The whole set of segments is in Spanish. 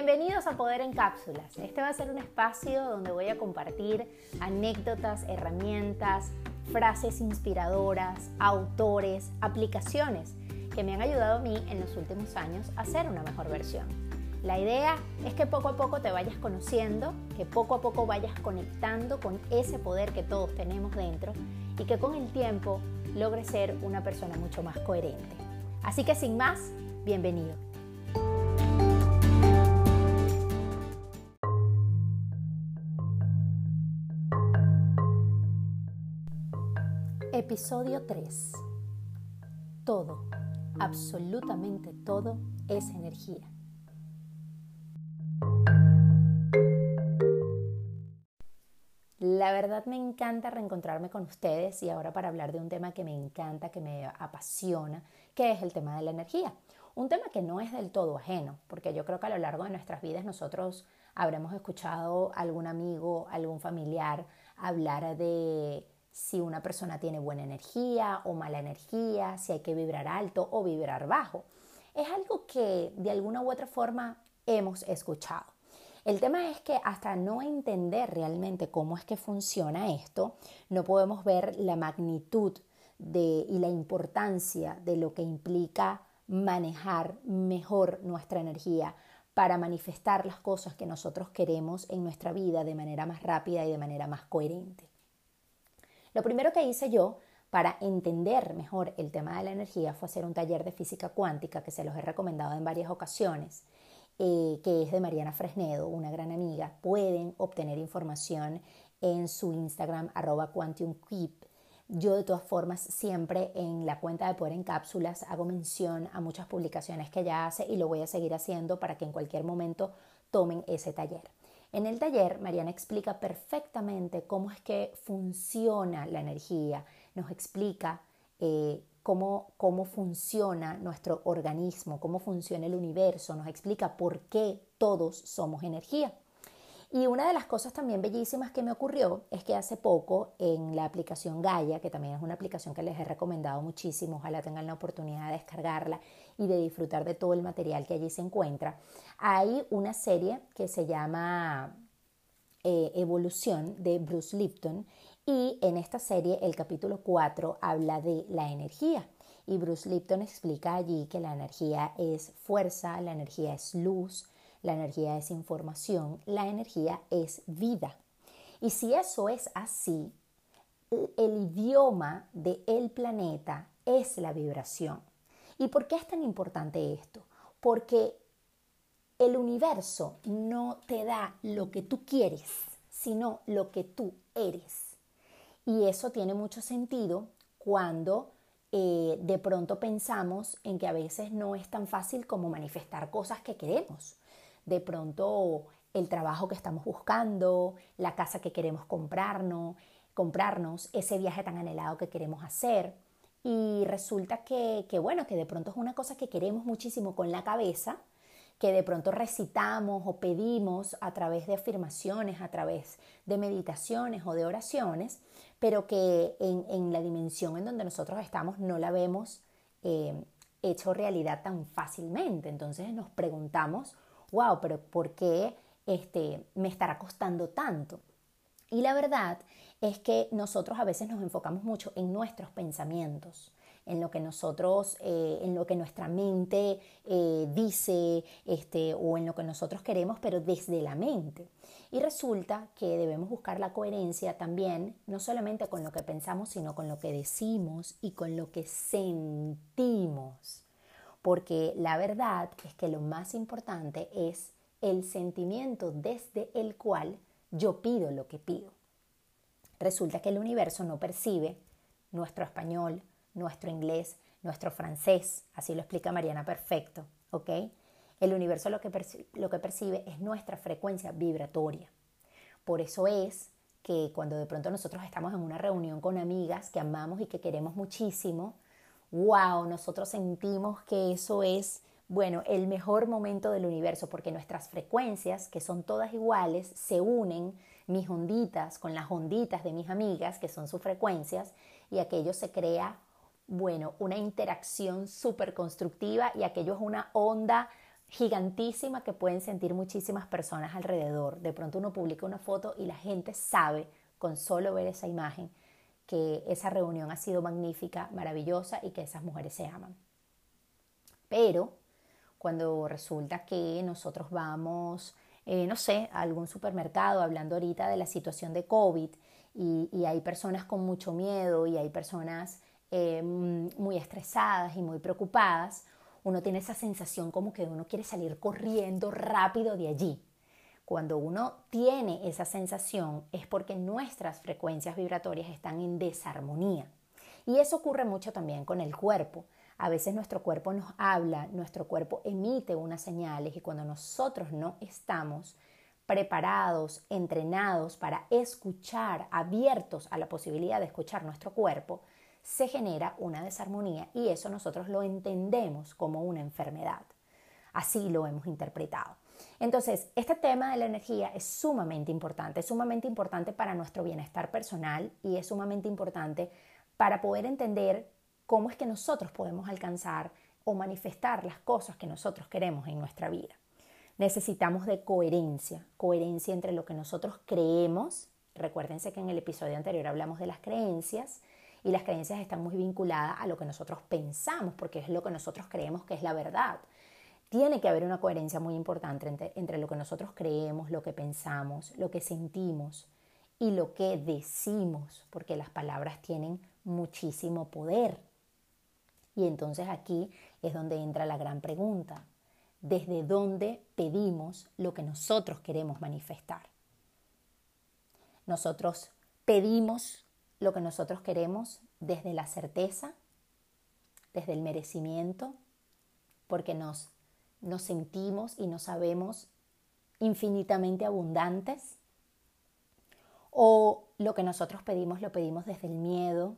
Bienvenidos a Poder en Cápsulas. Este va a ser un espacio donde voy a compartir anécdotas, herramientas, frases inspiradoras, autores, aplicaciones que me han ayudado a mí en los últimos años a ser una mejor versión. La idea es que poco a poco te vayas conociendo, que poco a poco vayas conectando con ese poder que todos tenemos dentro y que con el tiempo logres ser una persona mucho más coherente. Así que sin más, bienvenido. Episodio 3. Todo, absolutamente todo es energía. La verdad me encanta reencontrarme con ustedes y ahora para hablar de un tema que me encanta, que me apasiona, que es el tema de la energía. Un tema que no es del todo ajeno, porque yo creo que a lo largo de nuestras vidas nosotros habremos escuchado a algún amigo, algún familiar hablar de si una persona tiene buena energía o mala energía, si hay que vibrar alto o vibrar bajo. Es algo que de alguna u otra forma hemos escuchado. El tema es que hasta no entender realmente cómo es que funciona esto, no podemos ver la magnitud de, y la importancia de lo que implica manejar mejor nuestra energía para manifestar las cosas que nosotros queremos en nuestra vida de manera más rápida y de manera más coherente. Lo primero que hice yo para entender mejor el tema de la energía fue hacer un taller de física cuántica que se los he recomendado en varias ocasiones, eh, que es de Mariana Fresnedo, una gran amiga. Pueden obtener información en su Instagram arroba. Yo de todas formas siempre en la cuenta de Poder en Cápsulas hago mención a muchas publicaciones que ella hace y lo voy a seguir haciendo para que en cualquier momento tomen ese taller. En el taller, Mariana explica perfectamente cómo es que funciona la energía, nos explica eh, cómo, cómo funciona nuestro organismo, cómo funciona el universo, nos explica por qué todos somos energía. Y una de las cosas también bellísimas que me ocurrió es que hace poco en la aplicación Gaia, que también es una aplicación que les he recomendado muchísimo, ojalá tengan la oportunidad de descargarla y de disfrutar de todo el material que allí se encuentra, hay una serie que se llama eh, Evolución de Bruce Lipton y en esta serie el capítulo 4 habla de la energía. Y Bruce Lipton explica allí que la energía es fuerza, la energía es luz, la energía es información, la energía es vida. Y si eso es así, el idioma del el planeta es la vibración. ¿Y por qué es tan importante esto? Porque el universo no te da lo que tú quieres, sino lo que tú eres. Y eso tiene mucho sentido cuando eh, de pronto pensamos en que a veces no es tan fácil como manifestar cosas que queremos de pronto el trabajo que estamos buscando, la casa que queremos comprarnos, comprarnos, ese viaje tan anhelado que queremos hacer. Y resulta que, que, bueno, que de pronto es una cosa que queremos muchísimo con la cabeza, que de pronto recitamos o pedimos a través de afirmaciones, a través de meditaciones o de oraciones, pero que en, la dimensión en donde nosotros estamos no la vemos eh, hecho realidad tan fácilmente. Entonces nos preguntamos, wow, pero ¿por qué este, me estará costando tanto? Y la verdad es que nosotros a veces nos enfocamos mucho en nuestros pensamientos, en lo que nosotros, eh, en lo que nuestra mente eh, dice, este, o en lo que nosotros queremos, pero desde la mente. Y resulta que debemos buscar la coherencia también, no solamente con lo que pensamos, sino con lo que decimos y con lo que sentimos porque la verdad es que lo más importante es el sentimiento desde el cual yo pido lo que pido. Resulta que el universo no percibe nuestro español, nuestro inglés, nuestro francés, así lo explica Mariana perfecto, ¿ok? El universo lo que, lo que percibe es nuestra frecuencia vibratoria. Por eso es que cuando de pronto nosotros estamos en una reunión con amigas que amamos y que queremos muchísimo, wow, nosotros sentimos que eso es, bueno, el mejor momento del universo, porque nuestras frecuencias, que son todas iguales, se unen, mis onditas con las onditas de mis amigas, que son sus frecuencias, y aquello se crea, bueno, una interacción súper constructiva y aquello es una onda gigantísima que pueden sentir muchísimas personas alrededor. De pronto uno publica una foto y la gente sabe con solo ver esa imagen que esa reunión ha sido magnífica, maravillosa y que esas mujeres se aman. Pero cuando resulta que nosotros vamos, eh, no sé, a algún supermercado, hablando ahorita de la situación de COVID, y, hay personas con mucho miedo y hay personas eh, muy estresadas y muy preocupadas, uno tiene esa sensación como que uno quiere salir corriendo rápido de allí. Cuando uno tiene esa sensación es porque nuestras frecuencias vibratorias están en desarmonía. Y eso ocurre mucho también con el cuerpo. A veces nuestro cuerpo nos habla, nuestro cuerpo emite unas señales y cuando nosotros no estamos preparados, entrenados para escuchar, abiertos a la posibilidad de escuchar nuestro cuerpo, se genera una desarmonía y eso nosotros lo entendemos como una enfermedad. Así lo hemos interpretado. Entonces, este tema de la energía es sumamente importante, es sumamente importante para nuestro bienestar personal y es sumamente importante para poder entender cómo es que nosotros podemos alcanzar o manifestar las cosas que nosotros queremos en nuestra vida. Necesitamos de coherencia, coherencia entre lo que nosotros creemos. Recuérdense que en el episodio anterior hablamos de las creencias y las creencias están muy vinculadas a lo que nosotros pensamos, porque es lo que nosotros creemos que es la verdad. Tiene que haber una coherencia muy importante entre, lo que nosotros creemos, lo que pensamos, lo que sentimos y lo que decimos, porque las palabras tienen muchísimo poder. Y entonces aquí es donde entra la gran pregunta. ¿Desde dónde pedimos lo que nosotros queremos manifestar? Nosotros pedimos lo que nosotros queremos desde la certeza, desde el merecimiento, porque nos nos sentimos y nos sabemos infinitamente abundantes? ¿O lo que nosotros pedimos lo pedimos desde el miedo,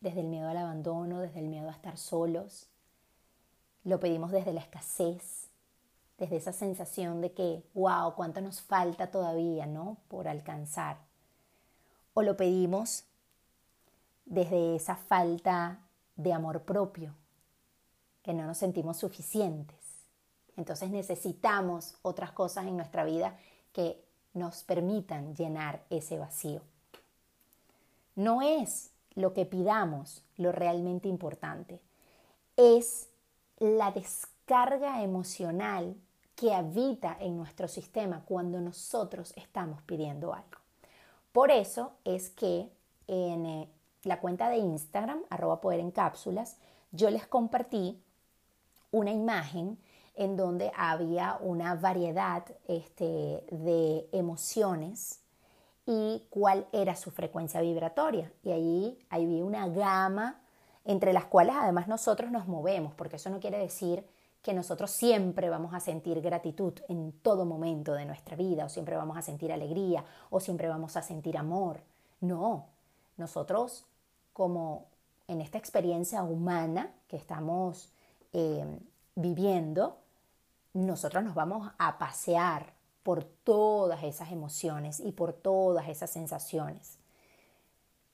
desde el miedo al abandono, desde el miedo a estar solos? ¿Lo pedimos desde la escasez, desde esa sensación de que, wow, cuánto nos falta todavía, ¿no? Por alcanzar. ¿O lo pedimos desde esa falta de amor propio, que no nos sentimos suficientes? Entonces necesitamos otras cosas en nuestra vida que nos permitan llenar ese vacío. No es lo que pidamos lo realmente importante, es la descarga emocional que habita en nuestro sistema cuando nosotros estamos pidiendo algo. Por eso es que en eh, la cuenta de Instagram, arroba poder en cápsulas, yo les compartí una imagen en donde había una variedad este, de emociones y cuál era su frecuencia vibratoria. Y ahí había una gama entre las cuales además nosotros nos movemos, porque eso no quiere decir que nosotros siempre vamos a sentir gratitud en todo momento de nuestra vida, o siempre vamos a sentir alegría, o siempre vamos a sentir amor. No, nosotros como en esta experiencia humana que estamos eh, viviendo, nosotros nos vamos a pasear por todas esas emociones y por todas esas sensaciones.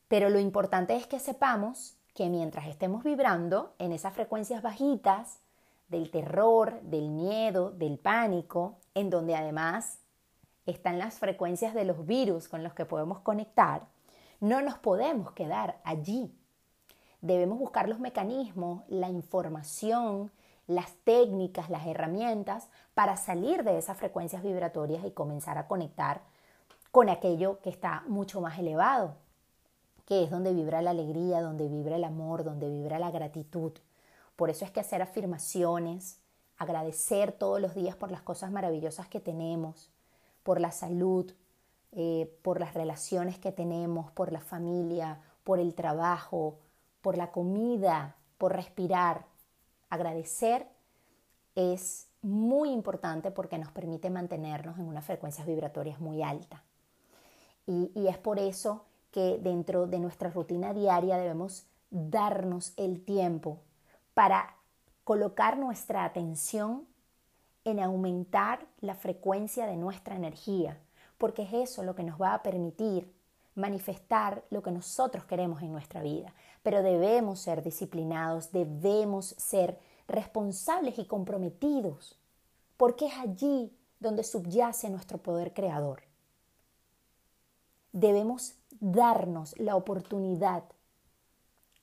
Pero lo importante es que sepamos que mientras estemos vibrando en esas frecuencias bajitas del terror, del miedo, del pánico, en donde además están las frecuencias de los virus con los que podemos conectar, no nos podemos quedar allí. Debemos buscar los mecanismos, la información, las técnicas, las herramientas para salir de esas frecuencias vibratorias y comenzar a conectar con aquello que está mucho más elevado, que es donde vibra la alegría, donde vibra el amor, donde vibra la gratitud. Por eso es que hacer afirmaciones, agradecer todos los días por las cosas maravillosas que tenemos, por la salud, eh, por las relaciones que tenemos, por la familia, por el trabajo, por la comida, por respirar, Agradecer es muy importante porque nos permite mantenernos en unas frecuencias vibratorias muy altas. Y, y, es por eso que dentro de nuestra rutina diaria debemos darnos el tiempo para colocar nuestra atención en aumentar la frecuencia de nuestra energía, porque es eso lo que nos va a permitir manifestar lo que nosotros queremos en nuestra vida. Pero debemos ser disciplinados, debemos ser responsables y comprometidos porque es allí donde subyace nuestro poder creador. Debemos darnos la oportunidad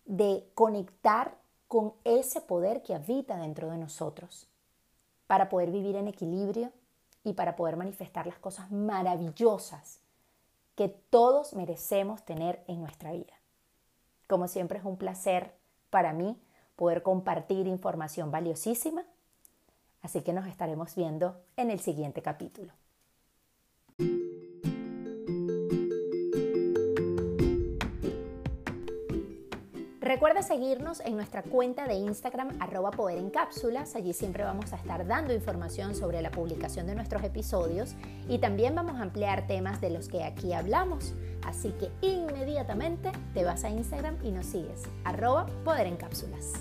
de conectar con ese poder que habita dentro de nosotros para poder vivir en equilibrio y para poder manifestar las cosas maravillosas que todos merecemos tener en nuestra vida. Como siempre es un placer para mí poder compartir información valiosísima, así que nos estaremos viendo en el siguiente capítulo. Recuerda seguirnos en nuestra cuenta de Instagram arroba poder en cápsulas. Allí siempre vamos a estar dando información sobre la publicación de nuestros episodios y también vamos a ampliar temas de los que aquí hablamos. Así que inmediatamente te vas a Instagram y nos sigues arroba poder en cápsulas.